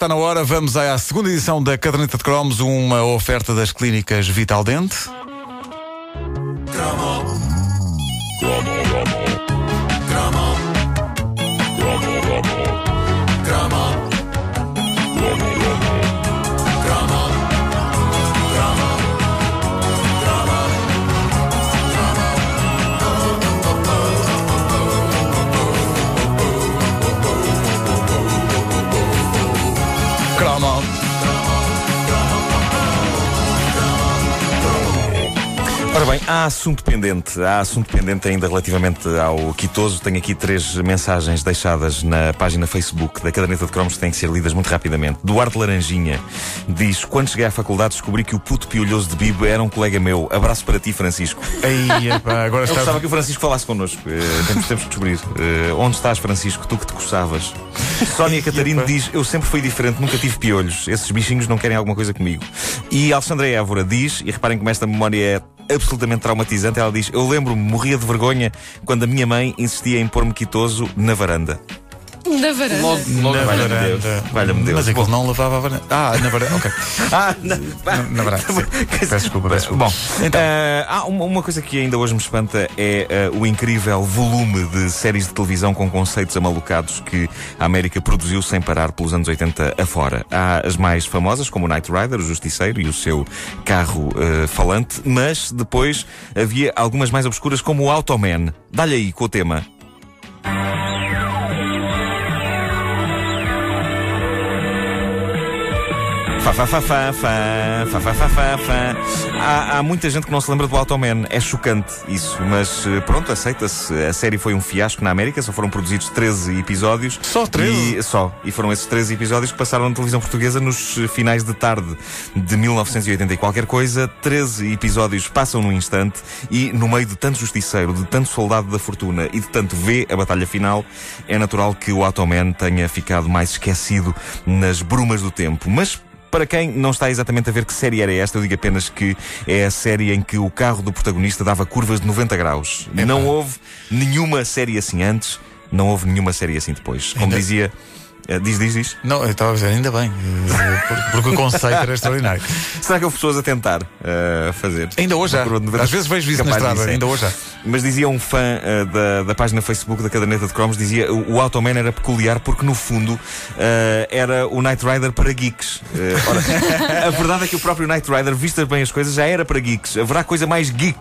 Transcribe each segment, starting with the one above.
Está na hora, vamos à segunda edição da Caderneta de Cromos, uma oferta das clínicas Vital Dente. Há assunto pendente. Há assunto pendente ainda relativamente ao Quitoso. Tenho aqui três mensagens deixadas na página Facebook da Caderneta de Cromos que têm que ser lidas muito rapidamente. Duarte Laranjinha diz: Quando cheguei à faculdade descobri que o puto piolhoso de Bibo era um colega meu. Abraço para ti, Francisco. Ei, epá, agora Eu está. gostava que o Francisco falasse connosco. Eh, temos, temos que descobrir. Eh, onde estás, Francisco? Tu que te coçavas. Sónia Catarino diz: Eu sempre fui diferente, nunca tive piolhos. Esses bichinhos não querem alguma coisa comigo. E Alexandra Évora diz: E reparem como esta memória é absolutamente traumatizante. Ela diz: Eu lembro-me, morria de vergonha quando a minha mãe insistia em pôr-me quitoso na varanda. Da varanda. Na Valha-me varanda. Deus. Valha-me Deus. Mas aquilo não levava a varanda. Ah, na varanda, ok. Ah, na, Na, na varanda. Peço desculpa, peço desculpa. Bom, eh, há uma, uma coisa que ainda hoje me espanta é eh, o incrível volume de séries de televisão com conceitos amalucados que a América produziu sem parar pelos anos 80 afora. Há as mais famosas, como o Knight Rider, o Justiceiro e o seu carro eh, falante, mas depois havia algumas mais obscuras, como o Automan. Dá-lhe aí com o tema. Fá, fá, fá, fá, fá, fá, fá, fá, fá, fá. Há, há muita gente que não se lembra do Automan. É chocante isso, mas eh, pronto, aceita-se. A série foi um fiasco na América, só foram produzidos 13 episódios. Só 13? E, só. E foram esses 13 episódios que passaram na televisão portuguesa nos eh, finais de tarde de 1980 e qualquer coisa. 13 episódios passam num instante e, no meio de tanto justiceiro, de tanto soldado da fortuna e de tanto vê a batalha final, é natural que o Automan tenha ficado mais esquecido nas brumas do tempo. Mas para quem não está exatamente a ver que série era esta, eu digo apenas que é a série em que o carro do protagonista dava curvas de 90 graus. Não houve nenhuma série assim antes, não houve nenhuma série assim depois. Como Ainda- dizia. Eh, Diz, diz, diz. Não, eu estava a dizer, ainda bem, eh, porque- o conceito era extraordinário. Será que houve pessoas a tentar eh, fazer? Ainda hoje há. Uma curva de 90 Às vezes vejo isso na estrada, disso, é. ainda hoje há. Mas dizia um fã eh, da, da página Facebook da Caderneta de Cromos, dizia o, o Automan era peculiar porque no fundo eh, era o Knight Rider para geeks. Ora, a verdade é que o próprio Knight Rider, vistas bem as coisas, já era para geeks. Haverá coisa mais geek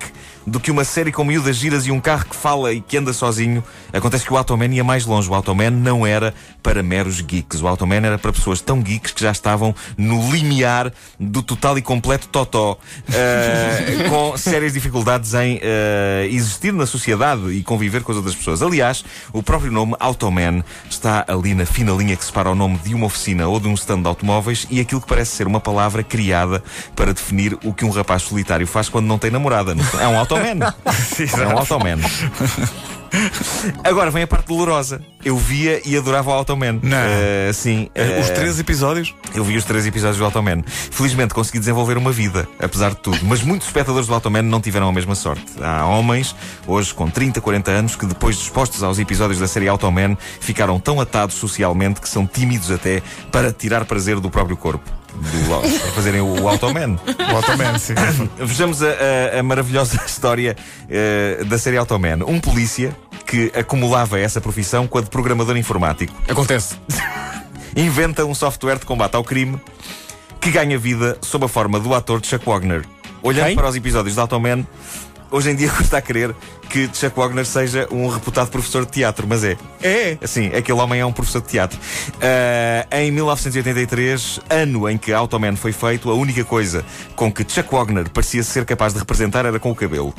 do que uma série com miúdas giras e um carro que fala e que anda sozinho. Acontece que o Automan ia mais longe. O Automan não era para meros geeks. O Automan era para pessoas tão geeks que já estavam no limiar do total e completo totó. eh, com sérias dificuldades em eh, existir na sociedade e conviver com as outras pessoas. Aliás, o próprio nome Automan está ali na fina linha que separa o nome de uma oficina ou de um stand de automóveis e aquilo que parece ser uma palavra criada para definir o que um rapaz solitário faz quando não tem namorada. É um Automan. É um Automan. Agora vem a parte dolorosa. Eu via e adorava o Automan. Não. Eh, sim. Eh, Os eh, três episódios? eu vi os três episódios do Automan. Felizmente consegui desenvolver uma vida, apesar de tudo. Mas muitos espectadores do Automan não tiveram a mesma sorte. Há homens, hoje com 30, 40 anos, que depois de expostos aos episódios da série Automan, ficaram tão atados socialmente que são tímidos até para tirar prazer do próprio corpo. Do, para fazerem o, o Automan. O Automan, sim. Vejamos a, a- a maravilhosa história eh, da série Automan. Um polícia que acumulava essa profissão com a de programador informático Acontece. inventa um software de combate ao crime que ganha vida sob a forma do ator Chuck Wagner. Olhando Quem? para os episódios de Automan, hoje em dia custa a crer que Chuck Wagner seja um reputado professor de teatro, mas é. É. Sim, aquele homem é um professor de teatro. Ah, em 1983, ano em que Automan foi feito, a única coisa com que Chuck Wagner parecia ser capaz de representar era com o cabelo.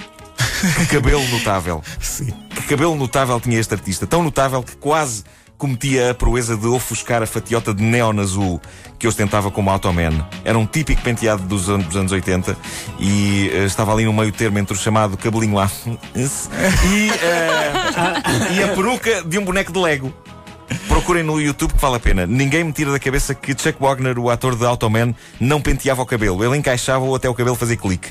Que cabelo notável. Sim. Que cabelo notável tinha este artista. Tão notável que quase cometia a proeza de ofuscar a fatiota de neon azul que ostentava como Automan. Era um típico penteado dos, dos anos 80 e eh, estava ali no meio termo entre o chamado cabelinho lá e, eh, e a peruca de um boneco de Lego. Procurem no YouTube que vale a pena. Ninguém me tira da cabeça que Chuck Wagner, o ator de Automan, não penteava o cabelo. Ele encaixava-o até o cabelo fazer clique.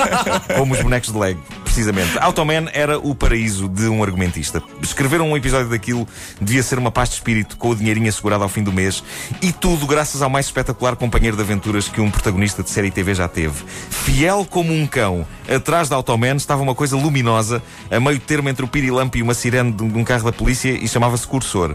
Como os bonecos de Lego. Precisamente. Automan era o paraíso de um argumentista. Escrever um episódio daquilo devia ser uma paz de espírito com o dinheirinho assegurado ao fim do mês e tudo graças ao mais espetacular companheiro de aventuras que um protagonista de série TV já teve. Fiel como um cão, atrás da Automan estava uma coisa luminosa, a meio termo entre o pirilampo e uma sirene de um carro da polícia e chamava-se Cursor.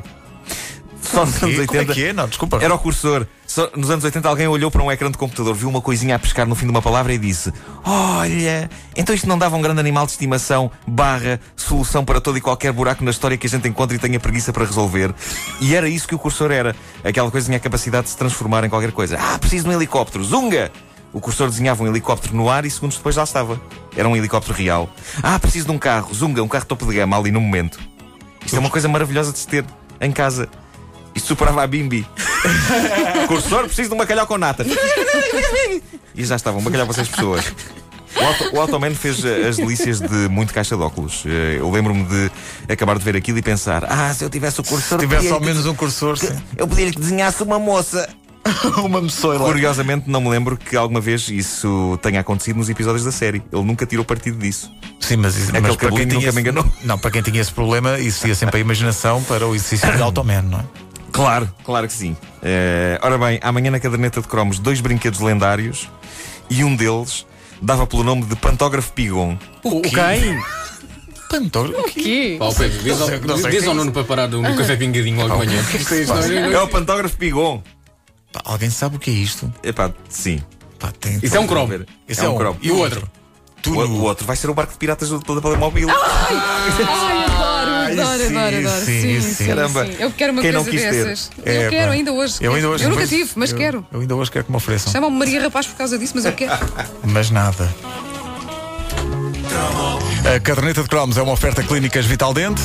Só nos anos 80. Como é que é? Não, desculpa. Era o cursor. Só nos anos 80 alguém olhou para um ecrã de computador, viu uma coisinha a pescar no fim de uma palavra e disse: Olha, então isto não dava um grande animal de estimação, barra, solução para todo e qualquer buraco na história que a gente encontra e tenha preguiça para resolver. E era isso que o cursor era. Aquela coisa tinha a capacidade de se transformar em qualquer coisa. Ah, preciso de um helicóptero. Zunga! O cursor desenhava um helicóptero no ar e segundos depois lá estava. Era um helicóptero real. Ah, preciso de um carro. Zunga, um carro topo de gama ali no momento. Isto é uma coisa maravilhosa de se ter em casa. Isto superava a Bimbi. Cursor, preciso de um bacalhau com nata. E já estava, um bacalhau para seis pessoas. O, Auto, o Automan fez eh, as delícias de muito caixa de óculos. Eh, Eu lembro-me de acabar de ver aquilo e pensar: ah, se eu tivesse o cursor. Se tivesse ao menos um cursor, sim. Eu podia que desenhasse uma moça. uma moçoila. Curiosamente, não me lembro que alguma vez isso tenha acontecido nos episódios da série. Ele nunca tirou partido disso. Sim, mas, Aquele mas para quem tinha nunca me esse, enganou. Não, para quem tinha esse problema, isso ia sempre a imaginação para o exercício de Automan, não é? Claro, claro que sim. Eh, ora bem, amanhã na caderneta de cromos, dois brinquedos lendários e um deles dava pelo nome de Pantógrafo Pigon. O quem? Pantógrafo? O quê? Pá, o Pedro, diz ao, sei- não sei diz quem ao é Nuno para parar no café pingadinho logo de manhã. É- é- É o Pantógrafo Pigon. Pá, alguém sabe o que é isto? Epá, sim. Pá, tem- Isso é um cromo. Ver. Isso é um cromo. E o outro? O, o outro vai ser o barco de piratas do todo telemóvel. Ai, adoro, adoro, sim, adoro, adoro. sim, Sim, sim. Caramba. sim. Eu quero uma Quem coisa dessas. É, eu quero pá. ainda hoje. Eu ainda hoje Eu nunca mas- tive, mas eu- quero. Eu ainda hoje quero que me ofereçam. Chamam-me Maria Rapaz por causa disso, mas eu quero. Mas nada. A caderneta de cromos é uma oferta clínicas Vital Dente.